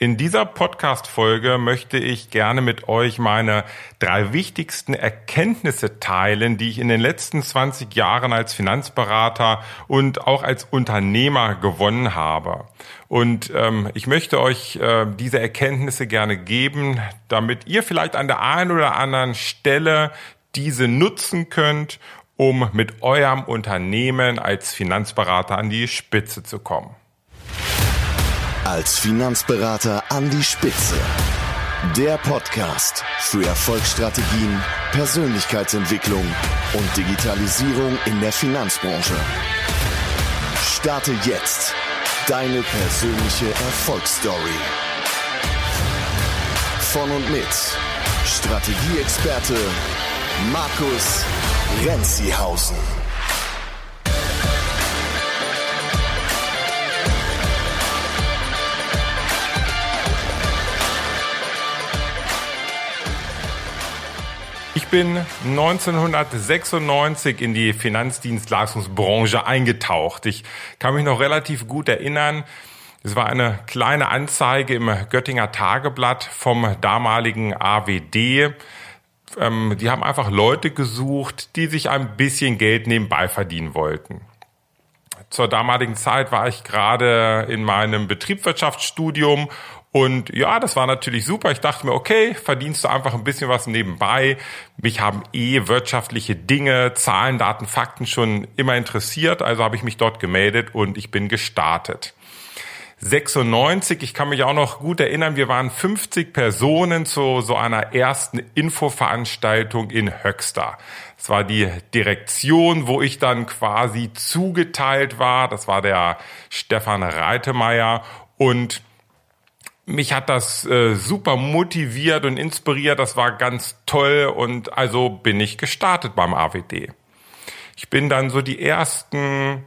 In dieser Podcast-Folge möchte ich gerne mit euch meine drei wichtigsten Erkenntnisse teilen, die ich in den letzten 20 Jahren als Finanzberater und auch als Unternehmer gewonnen habe. Und ähm, ich möchte euch äh, diese Erkenntnisse gerne geben, damit ihr vielleicht an der einen oder anderen Stelle diese nutzen könnt, um mit eurem Unternehmen als Finanzberater an die Spitze zu kommen. Als Finanzberater an die Spitze. Der Podcast für Erfolgsstrategien, Persönlichkeitsentwicklung und Digitalisierung in der Finanzbranche. Starte jetzt deine persönliche Erfolgsstory. Von und mit Strategieexperte Markus Renzihausen. Bin 1996 in die Finanzdienstleistungsbranche eingetaucht. Ich kann mich noch relativ gut erinnern. Es war eine kleine Anzeige im Göttinger Tageblatt vom damaligen AWD. Ähm, die haben einfach Leute gesucht, die sich ein bisschen Geld nebenbei verdienen wollten. Zur damaligen Zeit war ich gerade in meinem Betriebswirtschaftsstudium und ja, das war natürlich super. Ich dachte mir, okay, verdienst du einfach ein bisschen was nebenbei. Mich haben eh wirtschaftliche Dinge, Zahlen, Daten, Fakten schon immer interessiert. Also habe ich mich dort gemeldet und ich bin gestartet. 96, ich kann mich auch noch gut erinnern, wir waren 50 Personen zu so einer ersten Infoveranstaltung in Höxter. Das war die Direktion, wo ich dann quasi zugeteilt war. Das war der Stefan Reitemeier und mich hat das äh, super motiviert und inspiriert. Das war ganz toll und also bin ich gestartet beim AWD. Ich bin dann so die ersten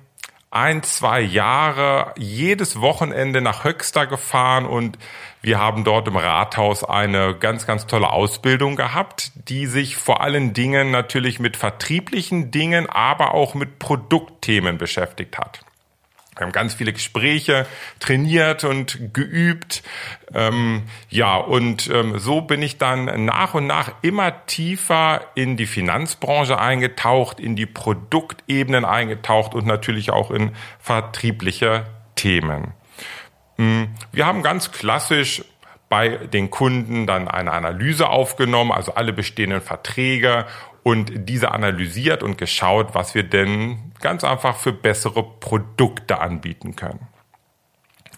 ein, zwei Jahre jedes Wochenende nach Höxter gefahren und wir haben dort im Rathaus eine ganz, ganz tolle Ausbildung gehabt, die sich vor allen Dingen natürlich mit vertrieblichen Dingen, aber auch mit Produktthemen beschäftigt hat. Wir haben ganz viele Gespräche trainiert und geübt. Ähm, ja, und ähm, so bin ich dann nach und nach immer tiefer in die Finanzbranche eingetaucht, in die Produktebenen eingetaucht und natürlich auch in vertriebliche Themen. Mm, wir haben ganz klassisch bei den Kunden dann eine Analyse aufgenommen, also alle bestehenden Verträge und diese analysiert und geschaut, was wir denn ganz einfach für bessere Produkte anbieten können.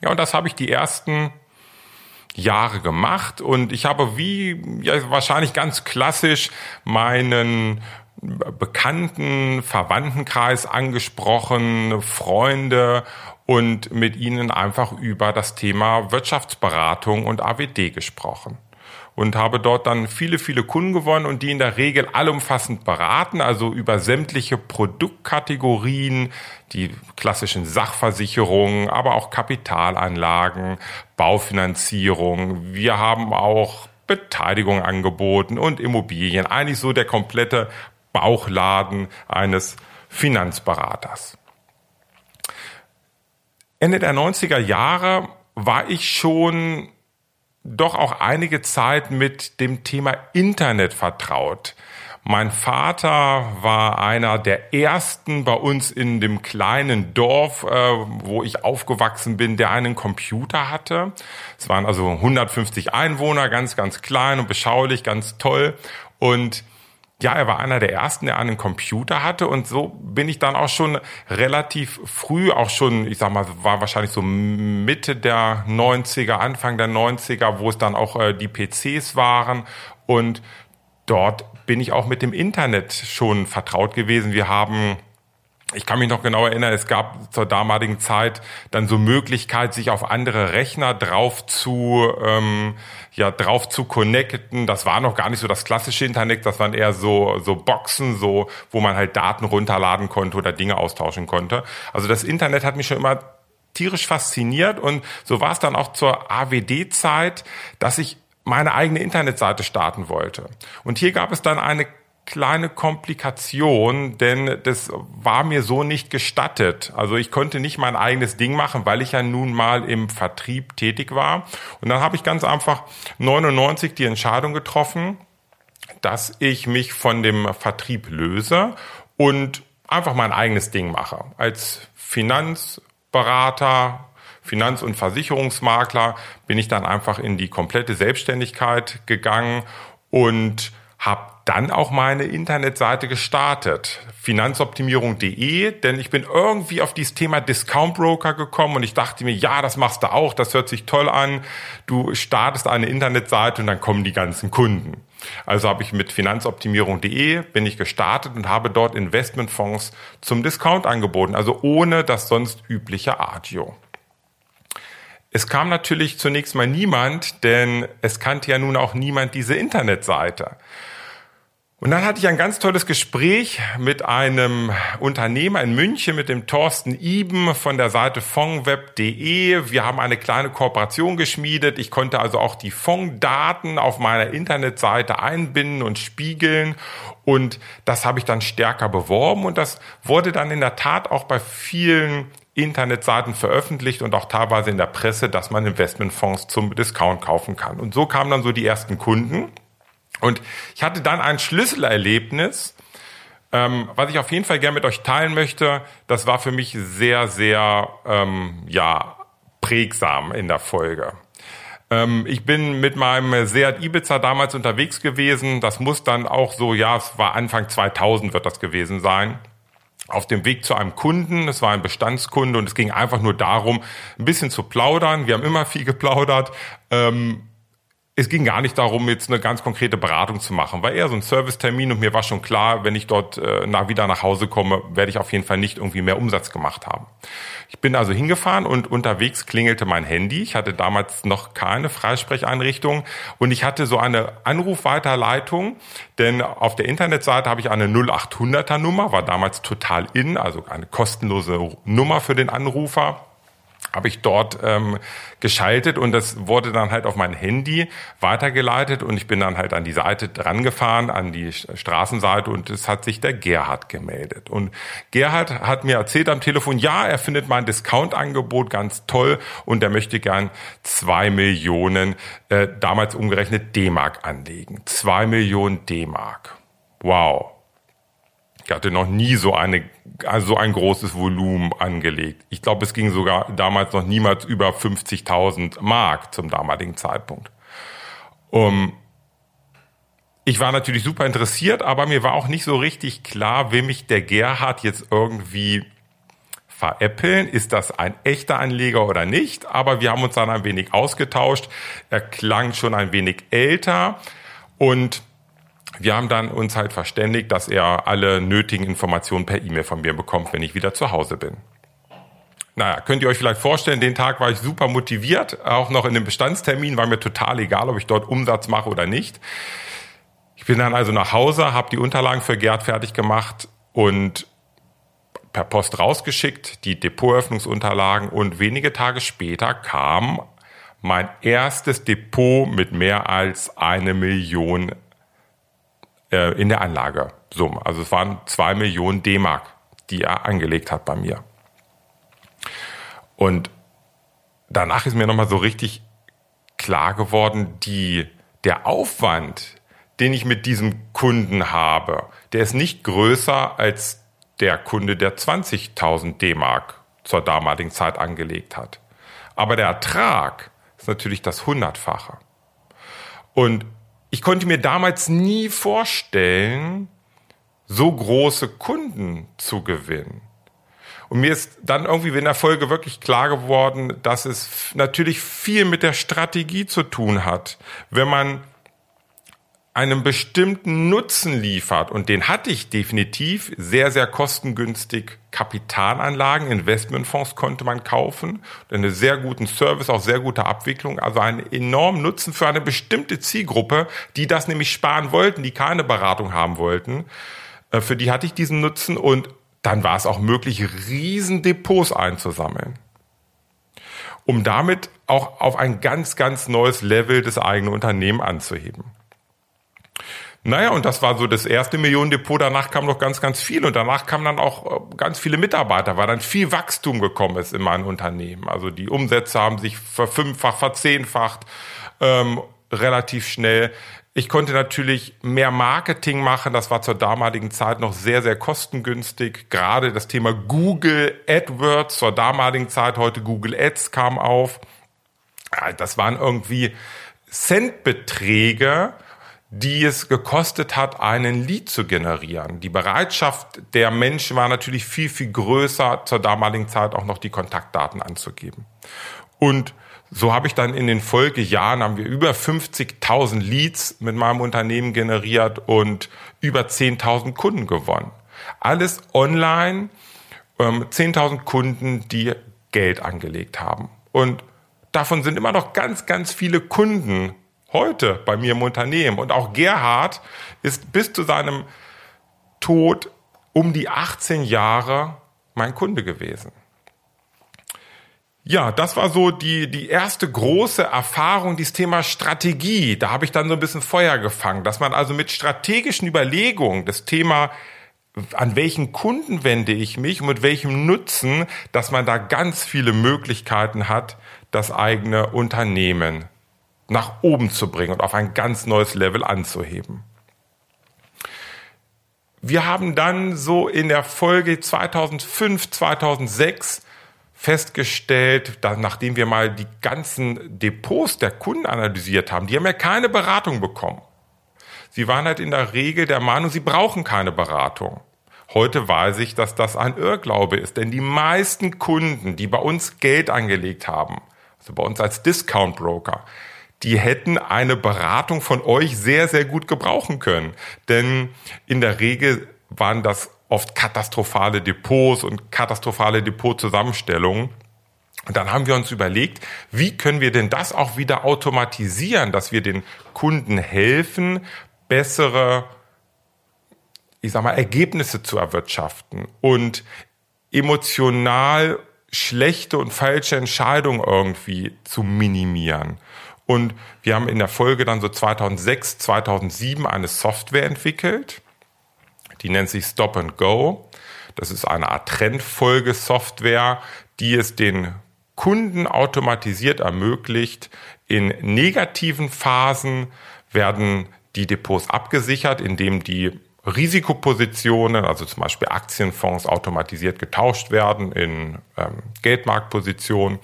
Ja, und das habe ich die ersten Jahre gemacht und ich habe wie ja, wahrscheinlich ganz klassisch meinen bekannten Verwandtenkreis angesprochen, Freunde und mit ihnen einfach über das Thema Wirtschaftsberatung und AWD gesprochen und habe dort dann viele, viele Kunden gewonnen und die in der Regel allumfassend beraten, also über sämtliche Produktkategorien, die klassischen Sachversicherungen, aber auch Kapitalanlagen, Baufinanzierung. Wir haben auch Beteiligung angeboten und Immobilien. Eigentlich so der komplette Bauchladen eines Finanzberaters. Ende der 90er Jahre war ich schon doch auch einige Zeit mit dem Thema Internet vertraut. Mein Vater war einer der ersten bei uns in dem kleinen Dorf, äh, wo ich aufgewachsen bin, der einen Computer hatte. Es waren also 150 Einwohner, ganz, ganz klein und beschaulich, ganz toll. Und ja, er war einer der ersten, der einen Computer hatte und so bin ich dann auch schon relativ früh, auch schon, ich sag mal, war wahrscheinlich so Mitte der 90er, Anfang der 90er, wo es dann auch äh, die PCs waren und dort bin ich auch mit dem Internet schon vertraut gewesen. Wir haben ich kann mich noch genau erinnern, es gab zur damaligen Zeit dann so Möglichkeit, sich auf andere Rechner drauf zu, ähm, ja, drauf zu connecten. Das war noch gar nicht so das klassische Internet, das waren eher so, so Boxen, so, wo man halt Daten runterladen konnte oder Dinge austauschen konnte. Also das Internet hat mich schon immer tierisch fasziniert und so war es dann auch zur AWD-Zeit, dass ich meine eigene Internetseite starten wollte. Und hier gab es dann eine kleine Komplikation, denn das war mir so nicht gestattet. Also ich konnte nicht mein eigenes Ding machen, weil ich ja nun mal im Vertrieb tätig war. Und dann habe ich ganz einfach 99 die Entscheidung getroffen, dass ich mich von dem Vertrieb löse und einfach mein eigenes Ding mache. Als Finanzberater, Finanz- und Versicherungsmakler bin ich dann einfach in die komplette Selbstständigkeit gegangen und habe dann auch meine Internetseite gestartet, finanzoptimierung.de, denn ich bin irgendwie auf dieses Thema Discount Broker gekommen und ich dachte mir, ja, das machst du auch, das hört sich toll an. Du startest eine Internetseite und dann kommen die ganzen Kunden. Also habe ich mit finanzoptimierung.de bin ich gestartet und habe dort Investmentfonds zum Discount angeboten, also ohne das sonst übliche Agio. Es kam natürlich zunächst mal niemand, denn es kannte ja nun auch niemand diese Internetseite. Und dann hatte ich ein ganz tolles Gespräch mit einem Unternehmer in München, mit dem Thorsten Iben von der Seite fondweb.de. Wir haben eine kleine Kooperation geschmiedet. Ich konnte also auch die Fonddaten auf meiner Internetseite einbinden und spiegeln. Und das habe ich dann stärker beworben. Und das wurde dann in der Tat auch bei vielen Internetseiten veröffentlicht und auch teilweise in der Presse, dass man Investmentfonds zum Discount kaufen kann. Und so kamen dann so die ersten Kunden. Und ich hatte dann ein Schlüsselerlebnis, ähm, was ich auf jeden Fall gerne mit euch teilen möchte. Das war für mich sehr, sehr ähm, ja prägsam in der Folge. Ähm, ich bin mit meinem Seat Ibiza damals unterwegs gewesen. Das muss dann auch so, ja, es war Anfang 2000 wird das gewesen sein auf dem Weg zu einem Kunden. Es war ein Bestandskunde und es ging einfach nur darum, ein bisschen zu plaudern. Wir haben immer viel geplaudert. Ähm, es ging gar nicht darum, jetzt eine ganz konkrete Beratung zu machen. War eher so ein Servicetermin und mir war schon klar, wenn ich dort äh, nach, wieder nach Hause komme, werde ich auf jeden Fall nicht irgendwie mehr Umsatz gemacht haben. Ich bin also hingefahren und unterwegs klingelte mein Handy. Ich hatte damals noch keine Freisprecheinrichtung und ich hatte so eine Anrufweiterleitung, denn auf der Internetseite habe ich eine 0800er Nummer, war damals total in, also eine kostenlose Nummer für den Anrufer habe ich dort ähm, geschaltet und das wurde dann halt auf mein Handy weitergeleitet und ich bin dann halt an die Seite dran gefahren, an die Straßenseite und es hat sich der Gerhard gemeldet. Und Gerhard hat mir erzählt am Telefon, ja, er findet mein Discount-Angebot ganz toll und er möchte gern zwei Millionen, äh, damals umgerechnet D-Mark anlegen. Zwei Millionen D-Mark. Wow. Ich hatte noch nie so eine also so ein großes Volumen angelegt. Ich glaube, es ging sogar damals noch niemals über 50.000 Mark zum damaligen Zeitpunkt. Um, ich war natürlich super interessiert, aber mir war auch nicht so richtig klar, will mich der Gerhard jetzt irgendwie veräppeln. Ist das ein echter Anleger oder nicht? Aber wir haben uns dann ein wenig ausgetauscht. Er klang schon ein wenig älter und wir haben dann uns halt verständigt, dass er alle nötigen Informationen per E-Mail von mir bekommt, wenn ich wieder zu Hause bin. Naja, könnt ihr euch vielleicht vorstellen, den Tag war ich super motiviert, auch noch in dem Bestandstermin, war mir total egal, ob ich dort Umsatz mache oder nicht. Ich bin dann also nach Hause, habe die Unterlagen für Gerd fertig gemacht und per Post rausgeschickt, die Depotöffnungsunterlagen und wenige Tage später kam mein erstes Depot mit mehr als eine Million äh, in der Anlagesumme. Also es waren zwei Millionen D-Mark, die er angelegt hat bei mir. Und danach ist mir nochmal so richtig klar geworden, die, der Aufwand, den ich mit diesem Kunden habe, der ist nicht größer als der Kunde, der 20.000 D-Mark zur damaligen Zeit angelegt hat. Aber der Ertrag ist natürlich das Hundertfache. Und ich konnte mir damals nie vorstellen, so große Kunden zu gewinnen. Und mir ist dann irgendwie in der Folge wirklich klar geworden, dass es natürlich viel mit der Strategie zu tun hat. Wenn man einen bestimmten Nutzen liefert, und den hatte ich definitiv, sehr, sehr kostengünstig Kapitalanlagen, Investmentfonds konnte man kaufen, einen sehr guten Service, auch sehr gute Abwicklung, also einen enormen Nutzen für eine bestimmte Zielgruppe, die das nämlich sparen wollten, die keine Beratung haben wollten. Äh, für die hatte ich diesen Nutzen und dann war es auch möglich, riesen Depots einzusammeln um damit auch auf ein ganz, ganz neues Level des eigenen Unternehmens anzuheben. Naja, und das war so das erste Millionendepot. Danach kam noch ganz, ganz viel. Und danach kamen dann auch äh, ganz viele Mitarbeiter, weil dann viel Wachstum gekommen ist in meinem Unternehmen. Also die Umsätze haben sich verfünffacht, verzehnfacht, ähm, relativ schnell. Ich konnte natürlich mehr Marketing machen. Das war zur damaligen Zeit noch sehr, sehr kostengünstig. Gerade das Thema Google AdWords zur damaligen Zeit, heute Google Ads kam auf. Das waren irgendwie Centbeträge, die es gekostet hat, einen Lead zu generieren. Die Bereitschaft der Menschen war natürlich viel, viel größer, zur damaligen Zeit auch noch die Kontaktdaten anzugeben. Und so habe ich dann in den Folgejahren haben wir über 50.000 Leads mit meinem Unternehmen generiert und über 10.000 Kunden gewonnen. Alles online, 10.000 ähm, Kunden, die Geld angelegt haben. Und davon sind immer noch ganz, ganz viele Kunden heute bei mir im Unternehmen. Und auch Gerhard ist bis zu seinem Tod um die 18 Jahre mein Kunde gewesen. Ja, das war so die, die erste große Erfahrung, dieses Thema Strategie. Da habe ich dann so ein bisschen Feuer gefangen, dass man also mit strategischen Überlegungen das Thema, an welchen Kunden wende ich mich und mit welchem Nutzen, dass man da ganz viele Möglichkeiten hat, das eigene Unternehmen nach oben zu bringen und auf ein ganz neues Level anzuheben. Wir haben dann so in der Folge 2005, 2006 festgestellt, dass nachdem wir mal die ganzen Depots der Kunden analysiert haben, die haben ja keine Beratung bekommen. Sie waren halt in der Regel der Meinung, sie brauchen keine Beratung. Heute weiß ich, dass das ein Irrglaube ist, denn die meisten Kunden, die bei uns Geld angelegt haben, also bei uns als Discount Broker, die hätten eine Beratung von euch sehr, sehr gut gebrauchen können. Denn in der Regel waren das oft katastrophale Depots und katastrophale Depotzusammenstellungen. Und dann haben wir uns überlegt, wie können wir denn das auch wieder automatisieren, dass wir den Kunden helfen, bessere, ich sag mal, Ergebnisse zu erwirtschaften und emotional schlechte und falsche Entscheidungen irgendwie zu minimieren. Und wir haben in der Folge dann so 2006, 2007 eine Software entwickelt, die nennt sich Stop and Go. Das ist eine Art Trendfolgesoftware, die es den Kunden automatisiert ermöglicht, in negativen Phasen werden die Depots abgesichert, indem die Risikopositionen, also zum Beispiel Aktienfonds, automatisiert getauscht werden in ähm, Geldmarktpositionen.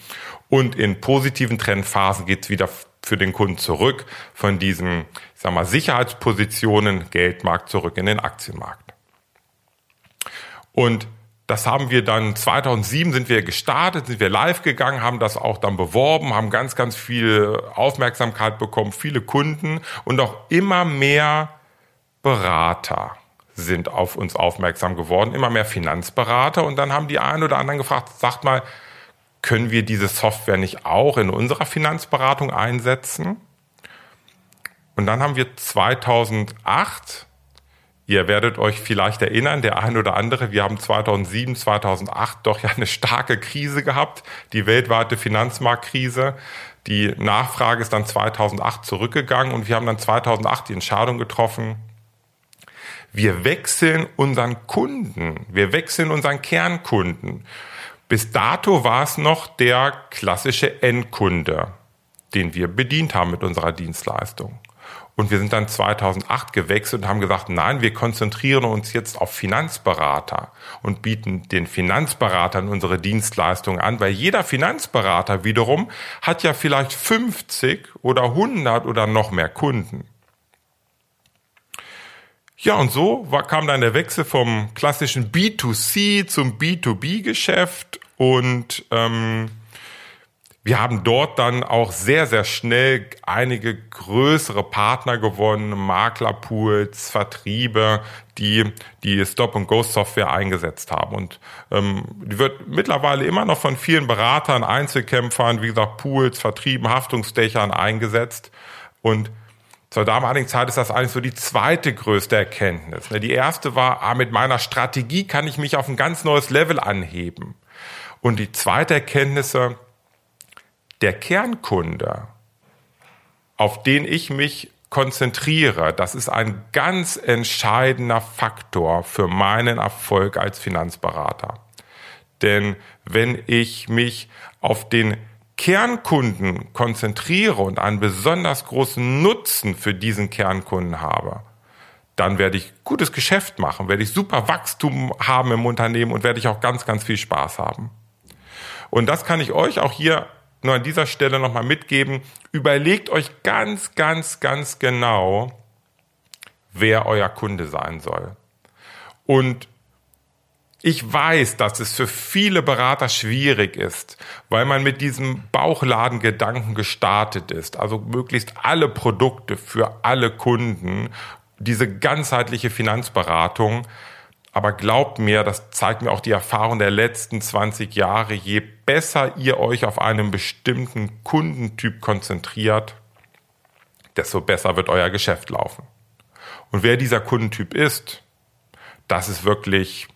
Und in positiven Trendphasen geht es wieder für den Kunden zurück von diesen, ich sag mal, Sicherheitspositionen Geldmarkt zurück in den Aktienmarkt. Und das haben wir dann 2007 sind wir gestartet, sind wir live gegangen, haben das auch dann beworben, haben ganz, ganz viel Aufmerksamkeit bekommen, viele Kunden und auch immer mehr Berater sind auf uns aufmerksam geworden, immer mehr Finanzberater und dann haben die einen oder anderen gefragt, sagt mal, können wir diese Software nicht auch in unserer Finanzberatung einsetzen? Und dann haben wir 2008, ihr werdet euch vielleicht erinnern, der ein oder andere, wir haben 2007, 2008 doch ja eine starke Krise gehabt, die weltweite Finanzmarktkrise. Die Nachfrage ist dann 2008 zurückgegangen und wir haben dann 2008 die Entscheidung getroffen, wir wechseln unseren Kunden, wir wechseln unseren Kernkunden. Bis dato war es noch der klassische Endkunde, den wir bedient haben mit unserer Dienstleistung. Und wir sind dann 2008 gewechselt und haben gesagt, nein, wir konzentrieren uns jetzt auf Finanzberater und bieten den Finanzberatern unsere Dienstleistung an, weil jeder Finanzberater wiederum hat ja vielleicht 50 oder 100 oder noch mehr Kunden. Ja, und so war, kam dann der Wechsel vom klassischen B2C zum B2B-Geschäft und ähm, wir haben dort dann auch sehr, sehr schnell einige größere Partner gewonnen, Maklerpools, Vertriebe, die die Stop-and-Go-Software eingesetzt haben. Und ähm, die wird mittlerweile immer noch von vielen Beratern, Einzelkämpfern, wie gesagt, Pools, Vertrieben, Haftungsdächern eingesetzt. Und zur damaligen Zeit ist das eigentlich so die zweite größte Erkenntnis. Ne? Die erste war, ah, mit meiner Strategie kann ich mich auf ein ganz neues Level anheben. Und die zweite Erkenntnis, der Kernkunde, auf den ich mich konzentriere, das ist ein ganz entscheidender Faktor für meinen Erfolg als Finanzberater. Denn wenn ich mich auf den Kernkunden konzentriere und einen besonders großen Nutzen für diesen Kernkunden habe, dann werde ich gutes Geschäft machen, werde ich super Wachstum haben im Unternehmen und werde ich auch ganz, ganz viel Spaß haben. Und das kann ich euch auch hier nur an dieser Stelle nochmal mitgeben. Überlegt euch ganz, ganz, ganz genau, wer euer Kunde sein soll. Und ich weiß, dass es für viele Berater schwierig ist, weil man mit diesem Bauchladengedanken gestartet ist. Also möglichst alle Produkte für alle Kunden, diese ganzheitliche Finanzberatung. Aber glaubt mir, das zeigt mir auch die Erfahrung der letzten 20 Jahre, je besser ihr euch auf einen bestimmten Kundentyp konzentriert, desto besser wird euer Geschäft laufen. Und wer dieser Kundentyp ist, das ist wirklich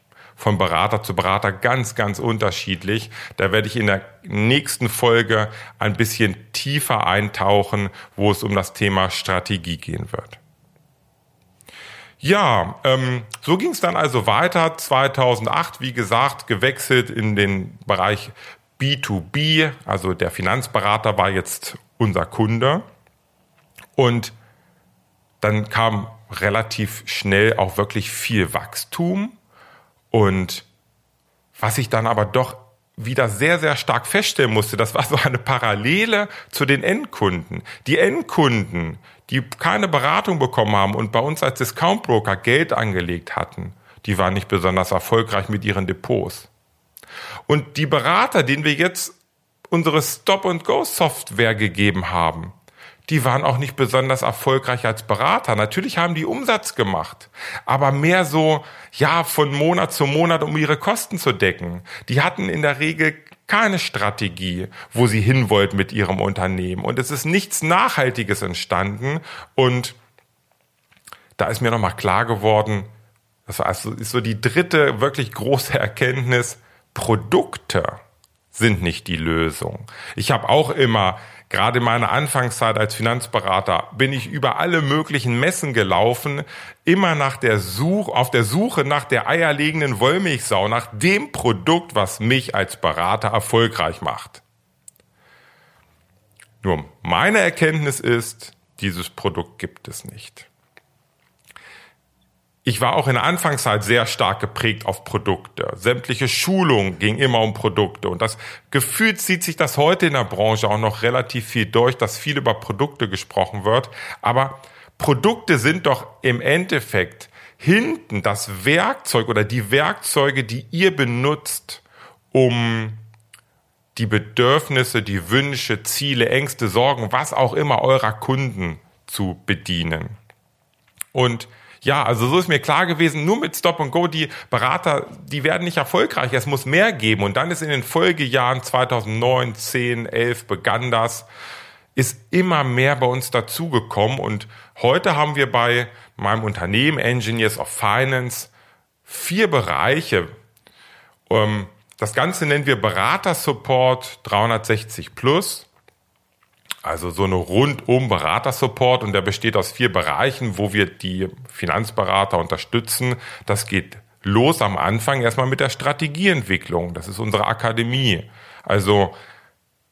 von Berater zu Berater ganz, ganz unterschiedlich. Da werde ich in der nächsten Folge ein bisschen tiefer eintauchen, wo es um das Thema Strategie gehen wird. Ja, ähm, so ging es dann also weiter. 2008, wie gesagt, gewechselt in den Bereich B2B. Also der Finanzberater war jetzt unser Kunde. Und dann kam relativ schnell auch wirklich viel Wachstum. Und was ich dann aber doch wieder sehr, sehr stark feststellen musste, das war so eine Parallele zu den Endkunden. Die Endkunden, die keine Beratung bekommen haben und bei uns als Discount Broker Geld angelegt hatten, die waren nicht besonders erfolgreich mit ihren Depots. Und die Berater, denen wir jetzt unsere Stop-and-Go-Software gegeben haben, die waren auch nicht besonders erfolgreich als Berater. Natürlich haben die Umsatz gemacht, aber mehr so, ja, von Monat zu Monat, um ihre Kosten zu decken. Die hatten in der Regel keine Strategie, wo sie hin wollten mit ihrem Unternehmen. Und es ist nichts Nachhaltiges entstanden. Und da ist mir nochmal klar geworden, das also, ist so die dritte wirklich große Erkenntnis, Produkte sind nicht die Lösung. Ich habe auch immer Gerade in meiner Anfangszeit als Finanzberater bin ich über alle möglichen Messen gelaufen, immer nach der Suche, auf der Suche nach der eierlegenden Wollmilchsau, nach dem Produkt, was mich als Berater erfolgreich macht. Nur meine Erkenntnis ist, dieses Produkt gibt es nicht ich war auch in der Anfangszeit sehr stark geprägt auf Produkte. Sämtliche Schulungen ging immer um Produkte. Und das Gefühl zieht sich das heute in der Branche auch noch relativ viel durch, dass viel über Produkte gesprochen wird. Aber Produkte sind doch im Endeffekt hinten das Werkzeug oder die Werkzeuge, die ihr benutzt, um die Bedürfnisse, die Wünsche, Ziele, Ängste, Sorgen, was auch immer eurer Kunden zu bedienen. Und ja, also so ist mir klar gewesen, nur mit Stop and Go, die Berater, die werden nicht erfolgreich. Es muss mehr geben. Und dann ist in den Folgejahren 2009, 10, 11 begann das, ist immer mehr bei uns dazugekommen. Und heute haben wir bei meinem Unternehmen Engineers of Finance vier Bereiche. Ähm, das Ganze nennen wir Beratersupport 360 plus. Also so eine rundum Beratersupport und der besteht aus vier Bereichen, wo wir die Finanzberater unterstützen. Das geht los am Anfang erstmal mit der Strategieentwicklung. Das ist unsere Akademie. Also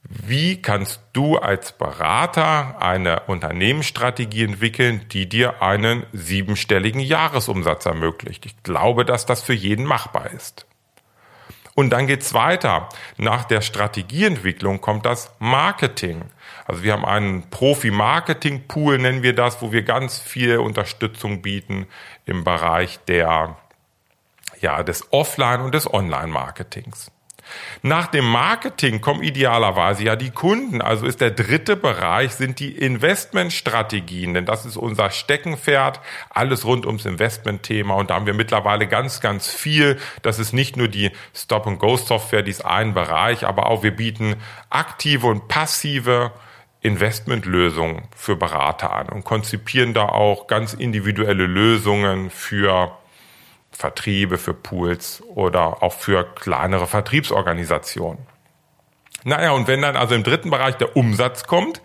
wie kannst du als Berater eine Unternehmensstrategie entwickeln, die dir einen siebenstelligen Jahresumsatz ermöglicht? Ich glaube, dass das für jeden machbar ist. Und dann geht's weiter. Nach der Strategieentwicklung kommt das Marketing. Also wir haben einen Profi-Marketing-Pool, nennen wir das, wo wir ganz viel Unterstützung bieten im Bereich der, ja, des Offline- und des Online-Marketings. Nach dem Marketing kommen idealerweise ja die Kunden. Also ist der dritte Bereich sind die Investmentstrategien, denn das ist unser Steckenpferd. Alles rund ums Investmentthema und da haben wir mittlerweile ganz, ganz viel. Das ist nicht nur die Stop-and-Go-Software, die ist ein Bereich, aber auch wir bieten aktive und passive Investmentlösungen für Berater an und konzipieren da auch ganz individuelle Lösungen für Vertriebe, für Pools oder auch für kleinere Vertriebsorganisationen. Naja, und wenn dann also im dritten Bereich der Umsatz kommt,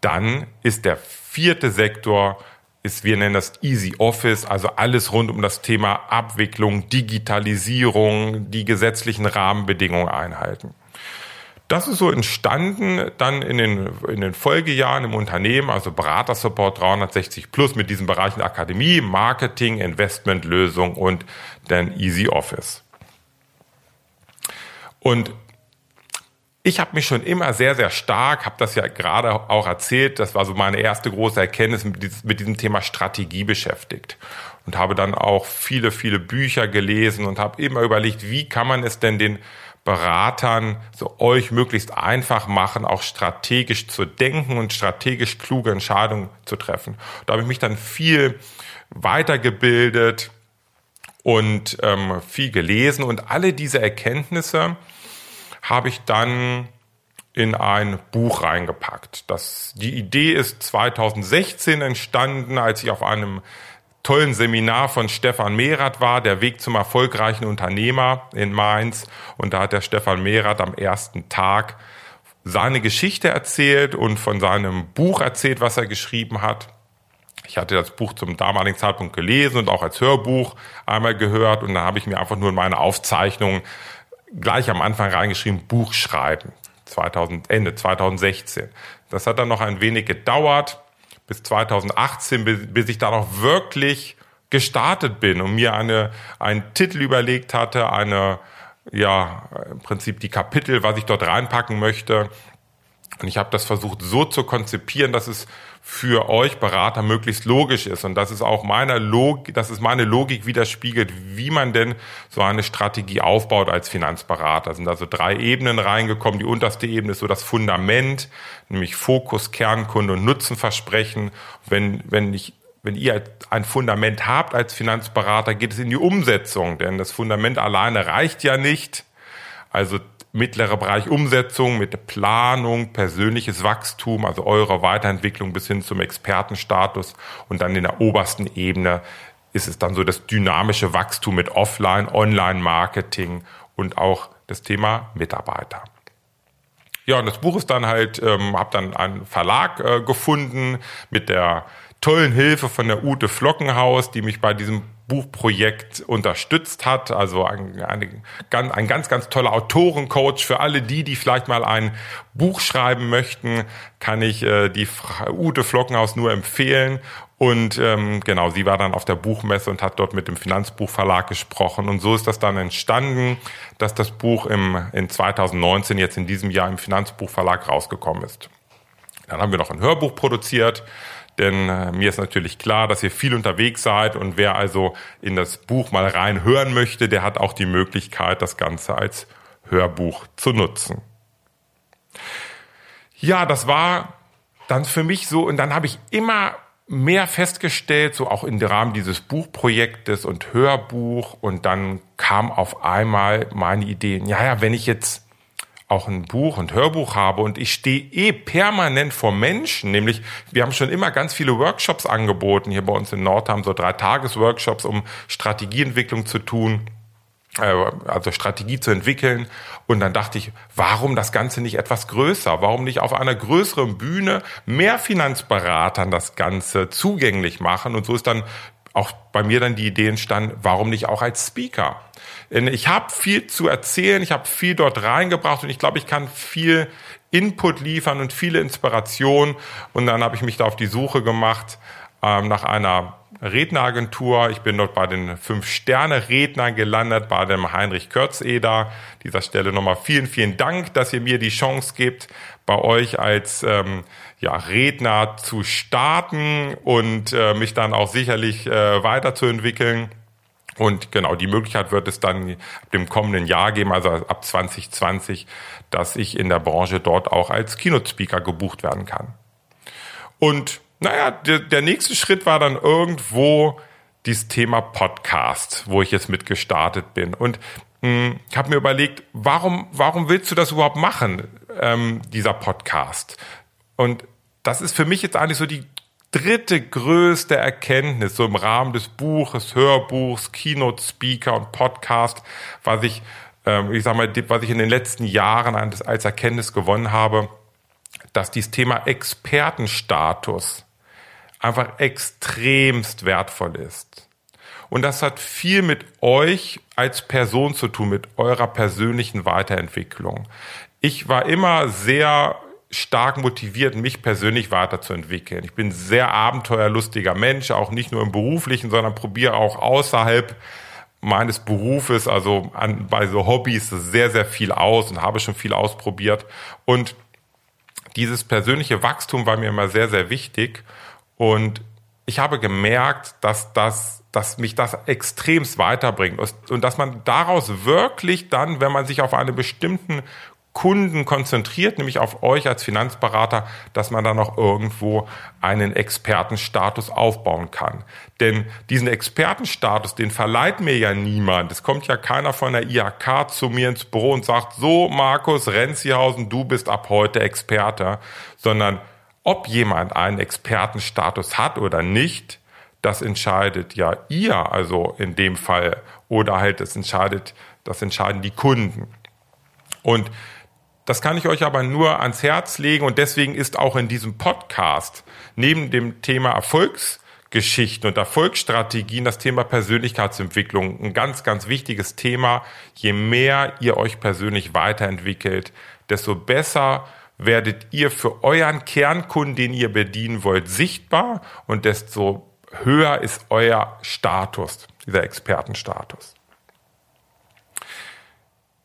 dann ist der vierte Sektor ist, wir nennen das Easy Office, also alles rund um das Thema Abwicklung, Digitalisierung, die gesetzlichen Rahmenbedingungen einhalten. Das ist so entstanden dann in den, in den Folgejahren im Unternehmen, also Beratersupport 360 plus mit diesen Bereichen Akademie, Marketing, Investmentlösung und dann Easy Office. Und ich habe mich schon immer sehr, sehr stark, habe das ja gerade auch erzählt, das war so meine erste große Erkenntnis mit diesem Thema Strategie beschäftigt und habe dann auch viele, viele Bücher gelesen und habe immer überlegt, wie kann man es denn den Beratern so euch möglichst einfach machen, auch strategisch zu denken und strategisch kluge Entscheidungen zu treffen. Da habe ich mich dann viel weitergebildet und ähm, viel gelesen und alle diese Erkenntnisse habe ich dann in ein Buch reingepackt. Das, die Idee ist 2016 entstanden, als ich auf einem tollen Seminar von Stefan Mehrath war, der Weg zum erfolgreichen Unternehmer in Mainz. Und da hat der Stefan Mehrath am ersten Tag seine Geschichte erzählt und von seinem Buch erzählt, was er geschrieben hat. Ich hatte das Buch zum damaligen Zeitpunkt gelesen und auch als Hörbuch einmal gehört und dann habe ich mir einfach nur in meine Aufzeichnung gleich am Anfang reingeschrieben, Buch schreiben. 2000, Ende 2016. Das hat dann noch ein wenig gedauert, bis 2018, bis ich da noch wirklich gestartet bin und mir eine, einen Titel überlegt hatte, eine, ja, im Prinzip die Kapitel, was ich dort reinpacken möchte. Und ich habe das versucht so zu konzipieren, dass es für euch Berater möglichst logisch ist und dass es auch meiner Logik, dass es meine Logik widerspiegelt, wie man denn so eine Strategie aufbaut als Finanzberater. Es sind also drei Ebenen reingekommen. Die unterste Ebene ist so das Fundament, nämlich Fokus, Kernkunde und Nutzenversprechen. Wenn, wenn ich wenn ihr ein Fundament habt als Finanzberater, geht es in die Umsetzung, denn das Fundament alleine reicht ja nicht. Also mittlerer Bereich Umsetzung mit Planung, persönliches Wachstum, also eure Weiterentwicklung bis hin zum Expertenstatus und dann in der obersten Ebene ist es dann so das dynamische Wachstum mit Offline, Online-Marketing und auch das Thema Mitarbeiter. Ja, und das Buch ist dann halt, ähm, habe dann einen Verlag äh, gefunden mit der tollen Hilfe von der Ute Flockenhaus, die mich bei diesem Buchprojekt unterstützt hat. Also ein, eine, ein ganz, ganz toller Autorencoach für alle die, die vielleicht mal ein Buch schreiben möchten, kann ich äh, die Ute Flockenhaus nur empfehlen. Und ähm, genau, sie war dann auf der Buchmesse und hat dort mit dem Finanzbuchverlag gesprochen. Und so ist das dann entstanden, dass das Buch im, in 2019, jetzt in diesem Jahr im Finanzbuchverlag rausgekommen ist. Dann haben wir noch ein Hörbuch produziert denn äh, mir ist natürlich klar, dass ihr viel unterwegs seid und wer also in das Buch mal rein hören möchte, der hat auch die Möglichkeit, das Ganze als Hörbuch zu nutzen. Ja, das war dann für mich so und dann habe ich immer mehr festgestellt, so auch im Rahmen dieses Buchprojektes und Hörbuch und dann kam auf einmal meine Idee, ja, ja, wenn ich jetzt auch ein Buch und Hörbuch habe und ich stehe eh permanent vor Menschen, nämlich wir haben schon immer ganz viele Workshops angeboten hier bei uns in Nordham, so drei Tagesworkshops, um Strategieentwicklung zu tun, äh, also Strategie zu entwickeln. Und dann dachte ich, warum das Ganze nicht etwas größer? Warum nicht auf einer größeren Bühne mehr Finanzberatern das Ganze zugänglich machen? Und so ist dann auch bei mir dann die Idee entstanden, warum nicht auch als Speaker? Ich habe viel zu erzählen, ich habe viel dort reingebracht und ich glaube, ich kann viel Input liefern und viele Inspiration. Und dann habe ich mich da auf die Suche gemacht ähm, nach einer Redneragentur. Ich bin dort bei den Fünf-Sterne-Rednern gelandet, bei dem Heinrich Körzeder. Dieser Stelle nochmal vielen, vielen Dank, dass ihr mir die Chance gebt, bei euch als ähm, ja, Redner zu starten und äh, mich dann auch sicherlich äh, weiterzuentwickeln. Und genau, die Möglichkeit wird es dann ab dem kommenden Jahr geben, also ab 2020, dass ich in der Branche dort auch als Keynote-Speaker gebucht werden kann. Und naja, der, der nächste Schritt war dann irgendwo dieses Thema Podcast, wo ich jetzt mit gestartet bin. Und hm, ich habe mir überlegt, warum, warum willst du das überhaupt machen, ähm, dieser Podcast? Und das ist für mich jetzt eigentlich so die dritte größte Erkenntnis, so im Rahmen des Buches, Hörbuchs, Keynote Speaker und Podcast, was ich, ähm, ich sag mal, was ich in den letzten Jahren als Erkenntnis gewonnen habe, dass dieses Thema Expertenstatus einfach extremst wertvoll ist. Und das hat viel mit euch als Person zu tun, mit eurer persönlichen Weiterentwicklung. Ich war immer sehr stark motiviert, mich persönlich weiterzuentwickeln. Ich bin sehr abenteuerlustiger Mensch, auch nicht nur im beruflichen, sondern probiere auch außerhalb meines Berufes, also an, bei so Hobbys, sehr, sehr viel aus und habe schon viel ausprobiert. Und dieses persönliche Wachstum war mir immer sehr, sehr wichtig. Und ich habe gemerkt, dass das, dass mich das extremst weiterbringt und dass man daraus wirklich dann, wenn man sich auf einen bestimmten Kunden konzentriert, nämlich auf euch als Finanzberater, dass man da noch irgendwo einen Expertenstatus aufbauen kann. Denn diesen Expertenstatus, den verleiht mir ja niemand. Es kommt ja keiner von der IHK zu mir ins Büro und sagt, so Markus Renzihausen, du bist ab heute Experte, sondern ob jemand einen Expertenstatus hat oder nicht, das entscheidet ja ihr, also in dem Fall, oder halt das entscheidet, das entscheiden die Kunden. Und das kann ich euch aber nur ans Herz legen und deswegen ist auch in diesem Podcast neben dem Thema Erfolgsgeschichten und Erfolgsstrategien das Thema Persönlichkeitsentwicklung ein ganz, ganz wichtiges Thema. Je mehr ihr euch persönlich weiterentwickelt, desto besser werdet ihr für euren Kernkunden, den ihr bedienen wollt, sichtbar und desto höher ist euer Status, dieser Expertenstatus.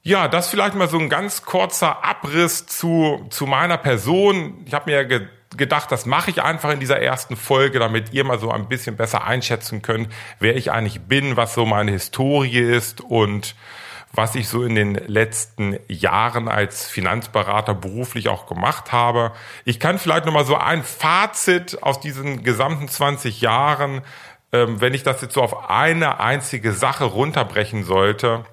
Ja, das vielleicht mal so ein ganz kurzer Abriss zu, zu meiner Person. Ich habe mir ge gedacht, das mache ich einfach in dieser ersten Folge, damit ihr mal so ein bisschen besser einschätzen könnt, wer ich eigentlich bin, was so meine Historie ist und was ich so in den letzten Jahren als Finanzberater beruflich auch gemacht habe. Ich kann vielleicht noch mal so ein Fazit aus diesen gesamten 20 Jahren, ähm, wenn ich das jetzt so auf eine einzige Sache runterbrechen sollte,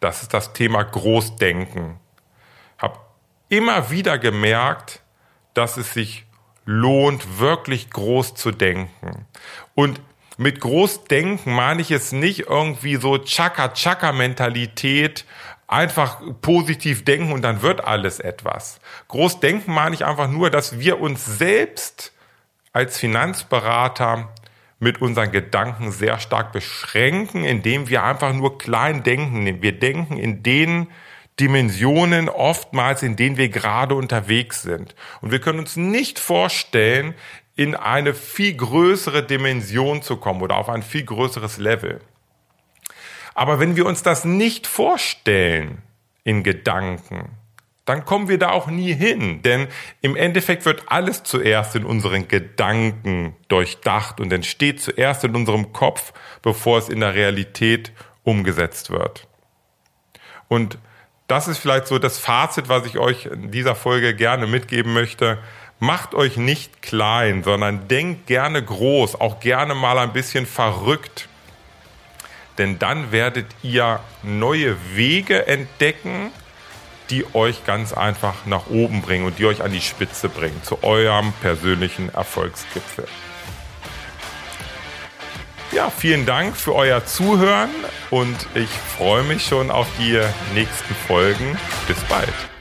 das ist das Thema Großdenken. Hab immer wieder gemerkt, dass es sich lohnt, wirklich groß zu denken. Und mit Großdenken meine ich jetzt nicht irgendwie so Chaka-Chaka-Mentalität, einfach positiv denken und dann wird alles etwas. Großdenken meine ich einfach nur, dass wir uns selbst als Finanzberater mit unseren Gedanken sehr stark beschränken, indem wir einfach nur klein denken. Wir denken in den Dimensionen oftmals, in denen wir gerade unterwegs sind. Und wir können uns nicht vorstellen, in eine viel größere Dimension zu kommen oder auf ein viel größeres Level. Aber wenn wir uns das nicht vorstellen in Gedanken, dann kommen wir da auch nie hin. Denn im Endeffekt wird alles zuerst in unseren Gedanken durchdacht und entsteht zuerst in unserem Kopf, bevor es in der Realität umgesetzt wird. Und das ist vielleicht so das Fazit, was ich euch in dieser Folge gerne mitgeben möchte. Macht euch nicht klein, sondern denkt gerne groß, auch gerne mal ein bisschen verrückt. Denn dann werdet ihr neue Wege entdecken, die euch ganz einfach nach oben bringen und die euch an die Spitze bringen, zu eurem persönlichen Erfolgsgipfel. Ja, vielen Dank für euer Zuhören und ich freue mich schon auf die nächsten Folgen. Bis bald.